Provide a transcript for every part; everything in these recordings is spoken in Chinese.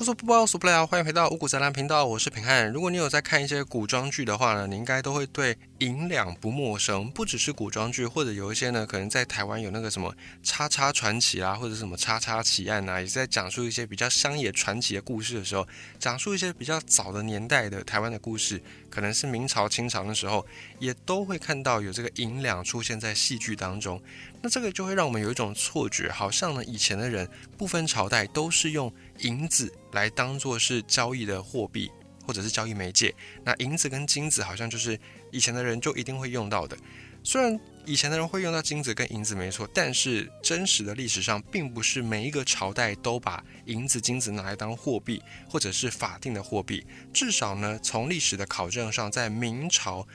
无所不包，所不了。欢迎回到五谷杂粮频道，我是平汉。如果你有在看一些古装剧的话呢，你应该都会对银两不陌生。不只是古装剧，或者有一些呢，可能在台湾有那个什么叉叉传奇啊，或者什么叉叉奇案啊，也是在讲述一些比较乡野传奇的故事的时候，讲述一些比较早的年代的台湾的故事，可能是明朝、清朝的时候，也都会看到有这个银两出现在戏剧当中。那这个就会让我们有一种错觉，好像呢，以前的人不分朝代都是用银子来当做是交易的货币，或者是交易媒介。那银子跟金子好像就是以前的人就一定会用到的。虽然以前的人会用到金子跟银子没错，但是真实的历史上并不是每一个朝代都把银子、金子拿来当货币，或者是法定的货币。至少呢，从历史的考证上，在明朝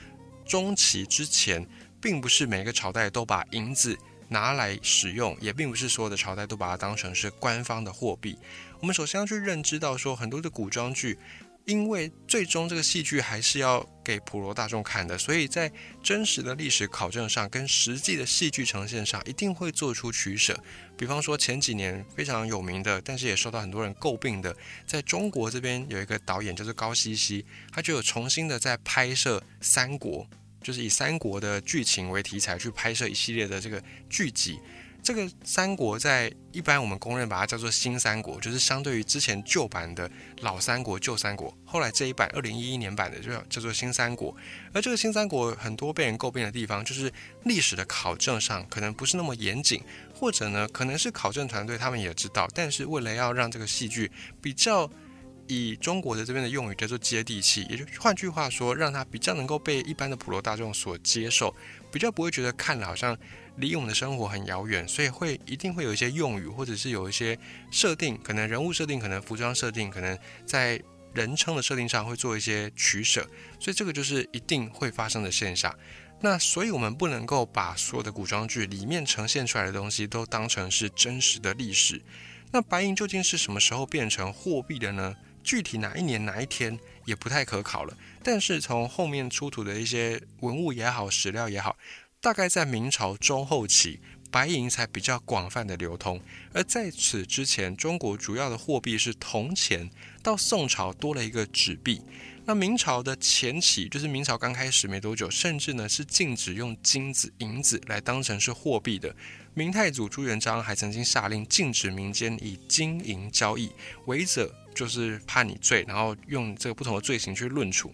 中期之前，并不是每个朝代都把银子。拿来使用，也并不是所有的朝代都把它当成是官方的货币。我们首先要去认知到，说很多的古装剧，因为最终这个戏剧还是要给普罗大众看的，所以在真实的历史考证上，跟实际的戏剧呈现上，一定会做出取舍。比方说前几年非常有名的，但是也受到很多人诟病的，在中国这边有一个导演叫做高希希，他就有重新的在拍摄三国。就是以三国的剧情为题材去拍摄一系列的这个剧集。这个三国在一般我们公认把它叫做新三国，就是相对于之前旧版的老三国、旧三国。后来这一版二零一一年版的就叫做新三国。而这个新三国很多被人诟病的地方，就是历史的考证上可能不是那么严谨，或者呢可能是考证团队他们也知道，但是为了要让这个戏剧比较。以中国的这边的用语叫做接地气，也就换句话说，让它比较能够被一般的普罗大众所接受，比较不会觉得看了好像离我们的生活很遥远，所以会一定会有一些用语，或者是有一些设定，可能人物设定，可能服装设定，可能在人称的设定上会做一些取舍，所以这个就是一定会发生的现象。那所以我们不能够把所有的古装剧里面呈现出来的东西都当成是真实的历史。那白银究竟是什么时候变成货币的呢？具体哪一年哪一天也不太可考了，但是从后面出土的一些文物也好、史料也好，大概在明朝中后期，白银才比较广泛的流通。而在此之前，中国主要的货币是铜钱，到宋朝多了一个纸币。那明朝的前期，就是明朝刚开始没多久，甚至呢是禁止用金子、银子来当成是货币的。明太祖朱元璋还曾经下令禁止民间以金银交易，违者。就是判你罪，然后用这个不同的罪行去论处。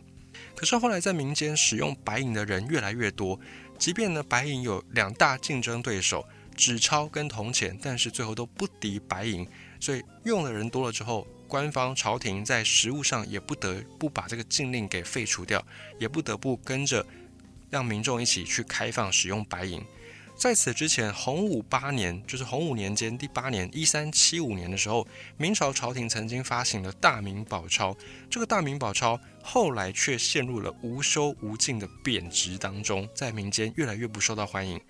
可是后来在民间使用白银的人越来越多，即便呢白银有两大竞争对手纸钞跟铜钱，但是最后都不敌白银。所以用的人多了之后，官方朝廷在实物上也不得不把这个禁令给废除掉，也不得不跟着让民众一起去开放使用白银。在此之前，洪武八年，就是洪武年间第八年，一三七五年的时候，明朝朝廷曾经发行了大明宝钞。这个大明宝钞后来却陷入了无休无尽的贬值当中，在民间越来越不受到欢迎。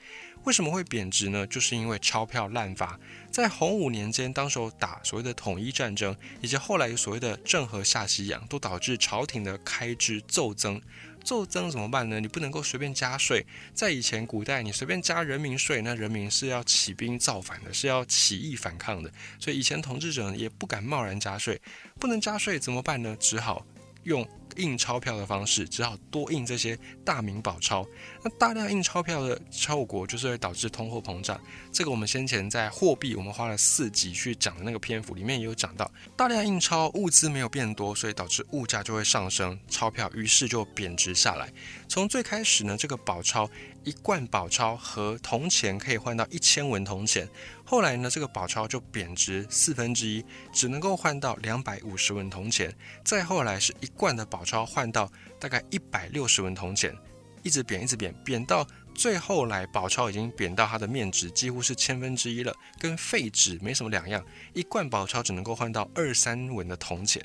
为什么会贬值呢？就是因为钞票滥发。在洪武年间，当时打所谓的统一战争，以及后来所谓的郑和下西洋，都导致朝廷的开支骤增。骤增怎么办呢？你不能够随便加税。在以前古代，你随便加人民税，那人民是要起兵造反的，是要起义反抗的。所以以前统治者也不敢贸然加税。不能加税怎么办呢？只好用。印钞票的方式，只好多印这些大明宝钞。那大量印钞票的效果，就是会导致通货膨胀。这个我们先前在货币，我们花了四集去讲的那个篇幅里面也有讲到，大量印钞，物资没有变多，所以导致物价就会上升，钞票于是就贬值下来。从最开始呢，这个宝钞一罐宝钞和铜钱可以换到一千文铜钱。后来呢，这个宝钞就贬值四分之一，只能够换到两百五十文铜钱。再后来是一罐的宝钞换到大概一百六十文铜钱，一直贬，一直贬，贬到最后来，宝钞已经贬到它的面值几乎是千分之一了，跟废纸没什么两样。一罐宝钞只能够换到二三文的铜钱。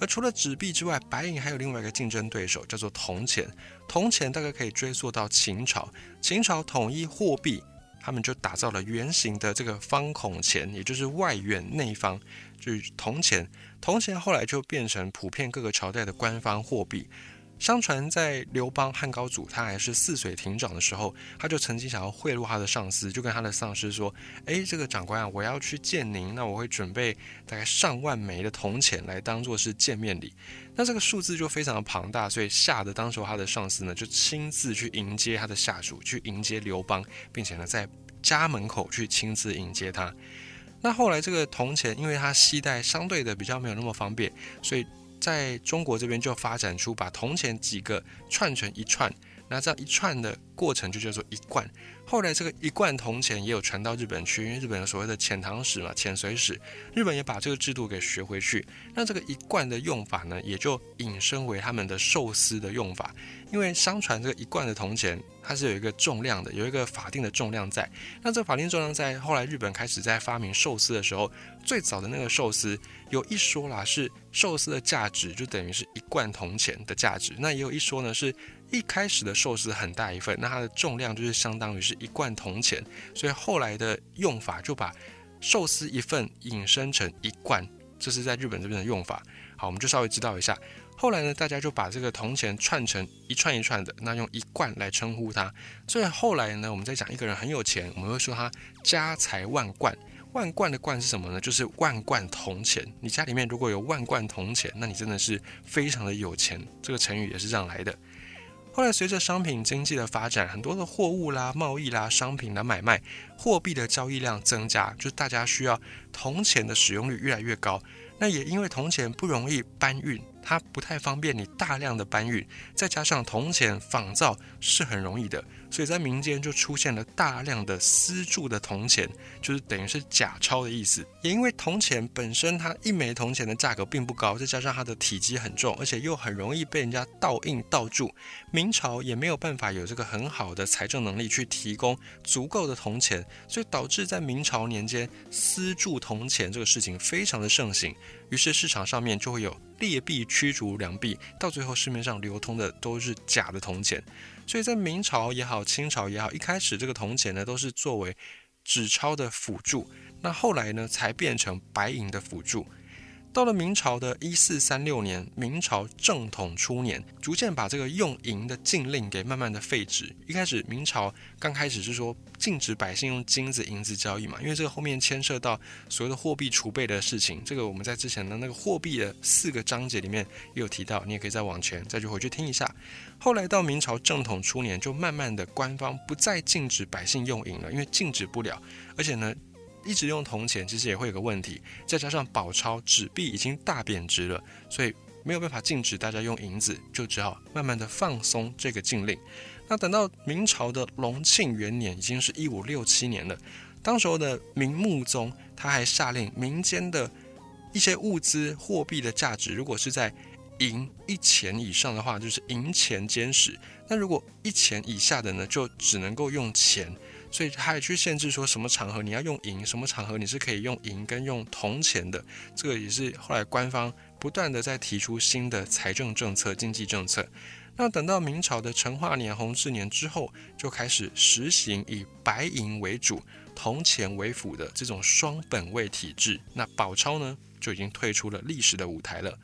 而除了纸币之外，白银还有另外一个竞争对手，叫做铜钱。铜钱大概可以追溯到秦朝，秦朝统一货币。他们就打造了圆形的这个方孔钱，也就是外圆内方，就是铜钱。铜钱后来就变成普遍各个朝代的官方货币。相传在刘邦汉高祖他还是泗水亭长的时候，他就曾经想要贿赂他的上司，就跟他的上司说：“哎，这个长官啊，我要去见您，那我会准备大概上万枚的铜钱来当做是见面礼。那这个数字就非常的庞大，所以吓得当时他的上司呢就亲自去迎接他的下属，去迎接刘邦，并且呢在家门口去亲自迎接他。那后来这个铜钱，因为它携带相对的比较没有那么方便，所以。在中国这边就发展出把铜钱几个串成一串，那这样一串的过程就叫做一贯。后来这个一贯铜钱也有传到日本去，因为日本有所谓的遣唐使嘛、遣隋使，日本也把这个制度给学回去。那这个一贯的用法呢，也就引申为他们的寿司的用法。因为相传这个一贯的铜钱，它是有一个重量的，有一个法定的重量在。那这法定重量在后来日本开始在发明寿司的时候，最早的那个寿司有一说啦，是寿司的价值就等于是一贯铜钱的价值。那也有一说呢，是一开始的寿司很大一份，那它的重量就是相当于是一贯铜钱，所以后来的用法就把寿司一份引申成一贯，这是在日本这边的用法。好，我们就稍微知道一下。后来呢，大家就把这个铜钱串成一串一串的，那用一贯来称呼它。所以后来呢，我们在讲一个人很有钱，我们会说他家财万贯。万贯的贯是什么呢？就是万贯铜钱。你家里面如果有万贯铜钱，那你真的是非常的有钱。这个成语也是这样来的。后来随着商品经济的发展，很多的货物啦、贸易啦、商品的买卖、货币的交易量增加，就大家需要铜钱的使用率越来越高。那也因为铜钱不容易搬运。它不太方便你大量的搬运，再加上铜钱仿造是很容易的，所以在民间就出现了大量的私铸的铜钱，就是等于是假钞的意思。也因为铜钱本身它一枚铜钱的价格并不高，再加上它的体积很重，而且又很容易被人家盗印盗铸，明朝也没有办法有这个很好的财政能力去提供足够的铜钱，所以导致在明朝年间私铸铜钱这个事情非常的盛行。于是市场上面就会有劣币驱逐良币，到最后市面上流通的都是假的铜钱。所以在明朝也好，清朝也好，一开始这个铜钱呢都是作为纸钞的辅助，那后来呢才变成白银的辅助。到了明朝的一四三六年，明朝正统初年，逐渐把这个用银的禁令给慢慢的废止。一开始明朝刚开始是说禁止百姓用金子、银子交易嘛，因为这个后面牵涉到所谓的货币储备的事情。这个我们在之前的那个货币的四个章节里面也有提到，你也可以再往前再去回去听一下。后来到明朝正统初年，就慢慢的官方不再禁止百姓用银了，因为禁止不了，而且呢。一直用铜钱，其实也会有个问题，再加上宝钞纸币已经大贬值了，所以没有办法禁止大家用银子，就只好慢慢的放松这个禁令。那等到明朝的隆庆元年，已经是一五六七年了，当时候的明穆宗他还下令，民间的一些物资货币的价值，如果是在银一钱以上的话，就是银钱监使；那如果一钱以下的呢，就只能够用钱。所以他也去限制说什么场合你要用银，什么场合你是可以用银跟用铜钱的。这个也是后来官方不断的在提出新的财政政策、经济政策。那等到明朝的成化年、弘治年之后，就开始实行以白银为主、铜钱为辅的这种双本位体制。那宝钞呢，就已经退出了历史的舞台了。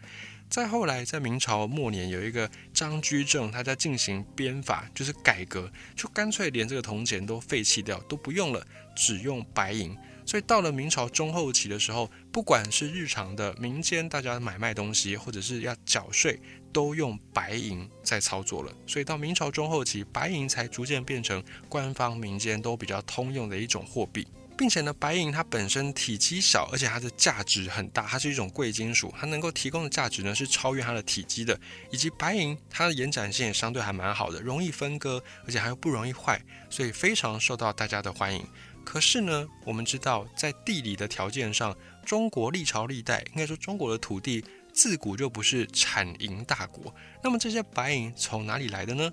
再后来，在明朝末年，有一个张居正，他在进行编法，就是改革，就干脆连这个铜钱都废弃掉，都不用了，只用白银。所以到了明朝中后期的时候，不管是日常的民间大家买卖东西，或者是要缴税，都用白银在操作了。所以到明朝中后期，白银才逐渐变成官方民间都比较通用的一种货币。并且呢，白银它本身体积小，而且它的价值很大，它是一种贵金属，它能够提供的价值呢是超越它的体积的。以及白银它的延展性也相对还蛮好的，容易分割，而且还不容易坏，所以非常受到大家的欢迎。可是呢，我们知道在地理的条件上，中国历朝历代应该说中国的土地自古就不是产银大国。那么这些白银从哪里来的呢？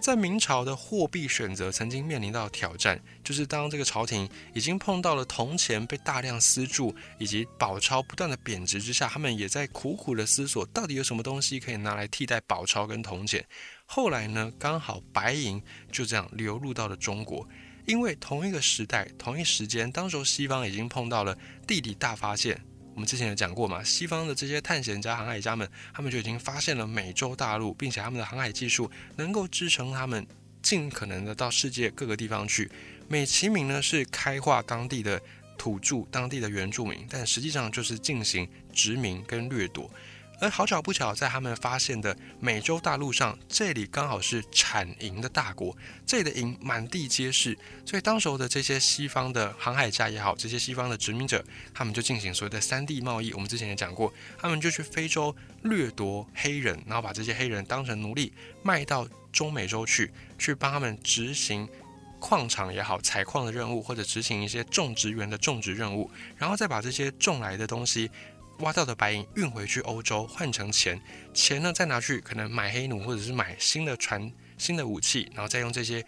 在明朝的货币选择曾经面临到挑战，就是当这个朝廷已经碰到了铜钱被大量私铸，以及宝钞不断的贬值之下，他们也在苦苦的思索，到底有什么东西可以拿来替代宝钞跟铜钱。后来呢，刚好白银就这样流入到了中国，因为同一个时代、同一时间，当时候西方已经碰到了地理大发现。我们之前也讲过嘛，西方的这些探险家、航海家们，他们就已经发现了美洲大陆，并且他们的航海技术能够支撑他们尽可能的到世界各个地方去。美其名呢是开化当地的土著、当地的原住民，但实际上就是进行殖民跟掠夺。而好巧不巧，在他们发现的美洲大陆上，这里刚好是产银的大国，这里的银满地皆是。所以当时候的这些西方的航海家也好，这些西方的殖民者，他们就进行所谓的三地贸易。我们之前也讲过，他们就去非洲掠夺黑人，然后把这些黑人当成奴隶卖到中美洲去，去帮他们执行矿场也好、采矿的任务，或者执行一些种植园的种植任务，然后再把这些种来的东西。挖到的白银运回去欧洲换成钱，钱呢再拿去可能买黑奴或者是买新的船、新的武器，然后再用这些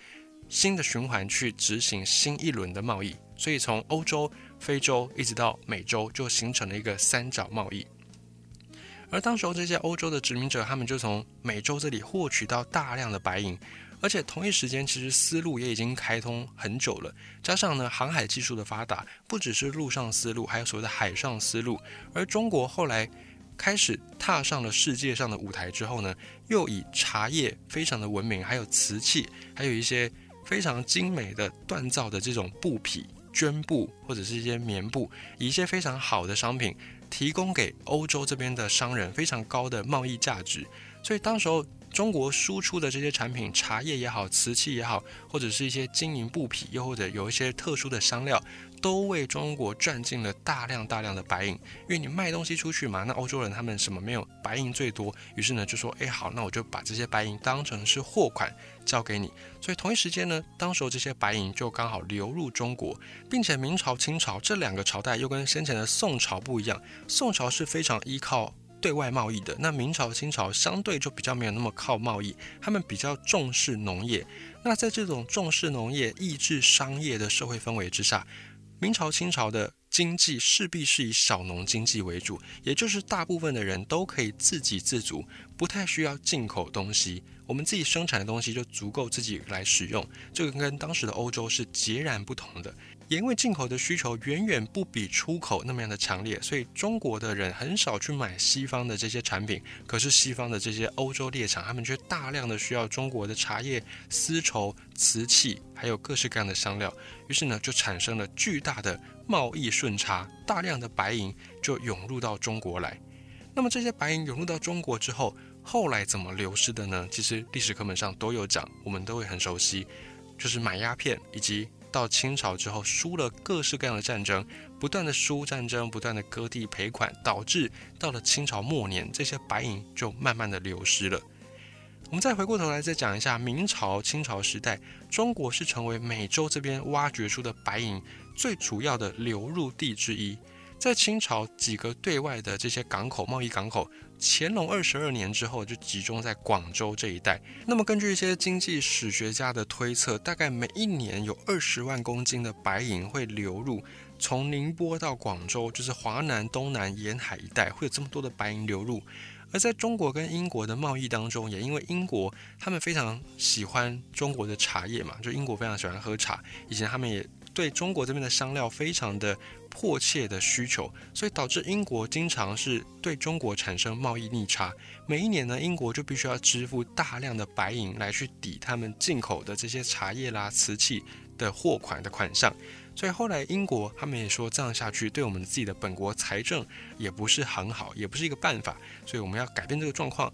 新的循环去执行新一轮的贸易。所以从欧洲、非洲一直到美洲，就形成了一个三角贸易。而当时候这些欧洲的殖民者，他们就从美洲这里获取到大量的白银。而且同一时间，其实丝路也已经开通很久了。加上呢，航海技术的发达，不只是陆上丝路，还有所谓的海上丝路。而中国后来开始踏上了世界上的舞台之后呢，又以茶叶非常的闻名，还有瓷器，还有一些非常精美的锻造的这种布匹、绢布或者是一些棉布，以一些非常好的商品提供给欧洲这边的商人非常高的贸易价值。所以当时候。中国输出的这些产品，茶叶也好，瓷器也好，或者是一些金银布匹，又或者有一些特殊的香料，都为中国赚进了大量大量的白银。因为你卖东西出去嘛，那欧洲人他们什么没有白银最多，于是呢就说，哎好，那我就把这些白银当成是货款交给你。所以同一时间呢，当时候这些白银就刚好流入中国，并且明朝、清朝这两个朝代又跟先前的宋朝不一样，宋朝是非常依靠。对外贸易的那明朝、清朝相对就比较没有那么靠贸易，他们比较重视农业。那在这种重视农业、抑制商业的社会氛围之下，明朝、清朝的经济势必是以小农经济为主，也就是大部分的人都可以自给自足，不太需要进口东西，我们自己生产的东西就足够自己来使用。这个跟当时的欧洲是截然不同的。也因为进口的需求远远不比出口那么样的强烈，所以中国的人很少去买西方的这些产品。可是西方的这些欧洲猎场，他们却大量的需要中国的茶叶、丝绸、瓷器，还有各式各样的香料。于是呢，就产生了巨大的贸易顺差，大量的白银就涌入到中国来。那么这些白银涌入到中国之后，后来怎么流失的呢？其实历史课本上都有讲，我们都会很熟悉，就是买鸦片以及。到清朝之后，输了各式各样的战争，不断的输战争，不断的割地赔款，导致到了清朝末年，这些白银就慢慢的流失了。我们再回过头来再讲一下明朝、清朝时代，中国是成为美洲这边挖掘出的白银最主要的流入地之一。在清朝几个对外的这些港口、贸易港口。乾隆二十二年之后，就集中在广州这一带。那么，根据一些经济史学家的推测，大概每一年有二十万公斤的白银会流入，从宁波到广州，就是华南、东南沿海一带，会有这么多的白银流入。而在中国跟英国的贸易当中，也因为英国他们非常喜欢中国的茶叶嘛，就英国非常喜欢喝茶，以前他们也对中国这边的香料非常的。迫切的需求，所以导致英国经常是对中国产生贸易逆差。每一年呢，英国就必须要支付大量的白银来去抵他们进口的这些茶叶啦、瓷器的货款的款项。所以后来英国他们也说，这样下去对我们自己的本国财政也不是很好，也不是一个办法。所以我们要改变这个状况。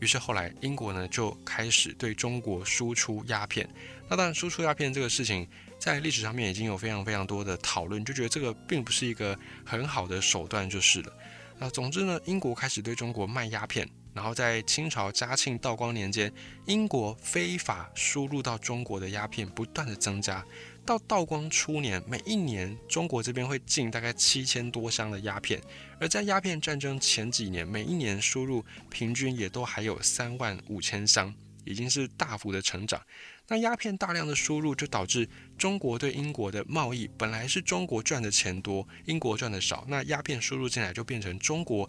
于是后来英国呢就开始对中国输出鸦片。那当然，输出鸦片这个事情。在历史上面已经有非常非常多的讨论，就觉得这个并不是一个很好的手段，就是了。那总之呢，英国开始对中国卖鸦片，然后在清朝嘉庆、道光年间，英国非法输入到中国的鸦片不断的增加。到道光初年，每一年中国这边会进大概七千多箱的鸦片，而在鸦片战争前几年，每一年输入平均也都还有三万五千箱，已经是大幅的成长。那鸦片大量的输入，就导致中国对英国的贸易本来是中国赚的钱多，英国赚的少。那鸦片输入进来，就变成中国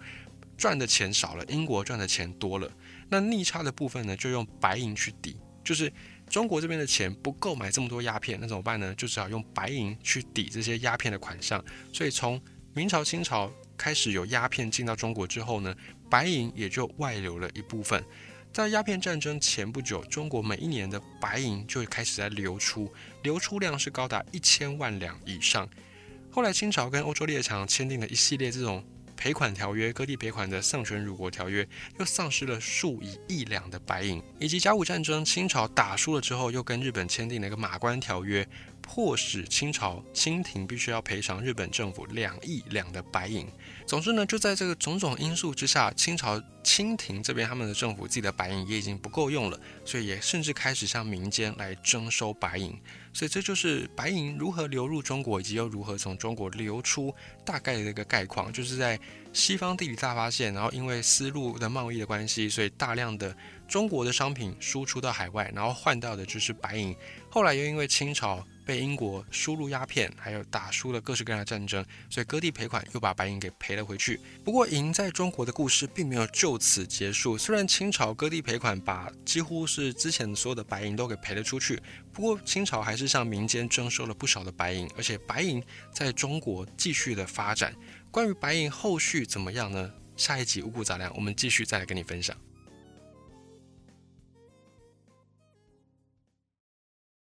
赚的钱少了，英国赚的钱多了。那逆差的部分呢，就用白银去抵，就是中国这边的钱不够买这么多鸦片，那怎么办呢？就只好用白银去抵这些鸦片的款项。所以从明朝、清朝开始有鸦片进到中国之后呢，白银也就外流了一部分。在鸦片战争前不久，中国每一年的白银就开始在流出，流出量是高达一千万两以上。后来清朝跟欧洲列强签订了一系列这种赔款条约，割地赔款的丧权辱国条约，又丧失了数以亿两的白银。以及甲午战争，清朝打输了之后，又跟日本签订了一个马关条约。迫使清朝清廷必须要赔偿日本政府两亿两的白银。总之呢，就在这个种种因素之下，清朝清廷这边他们的政府自己的白银也已经不够用了，所以也甚至开始向民间来征收白银。所以这就是白银如何流入中国，以及又如何从中国流出大概的一个概况。就是在西方地理大发现，然后因为丝路的贸易的关系，所以大量的中国的商品输出到海外，然后换到的就是白银。后来又因为清朝。被英国输入鸦片，还有打输了各式各样的战争，所以割地赔款又把白银给赔了回去。不过，银在中国的故事并没有就此结束。虽然清朝割地赔款把几乎是之前所有的白银都给赔了出去，不过清朝还是向民间征收了不少的白银，而且白银在中国继续的发展。关于白银后续怎么样呢？下一集五谷杂粮，我们继续再来跟你分享。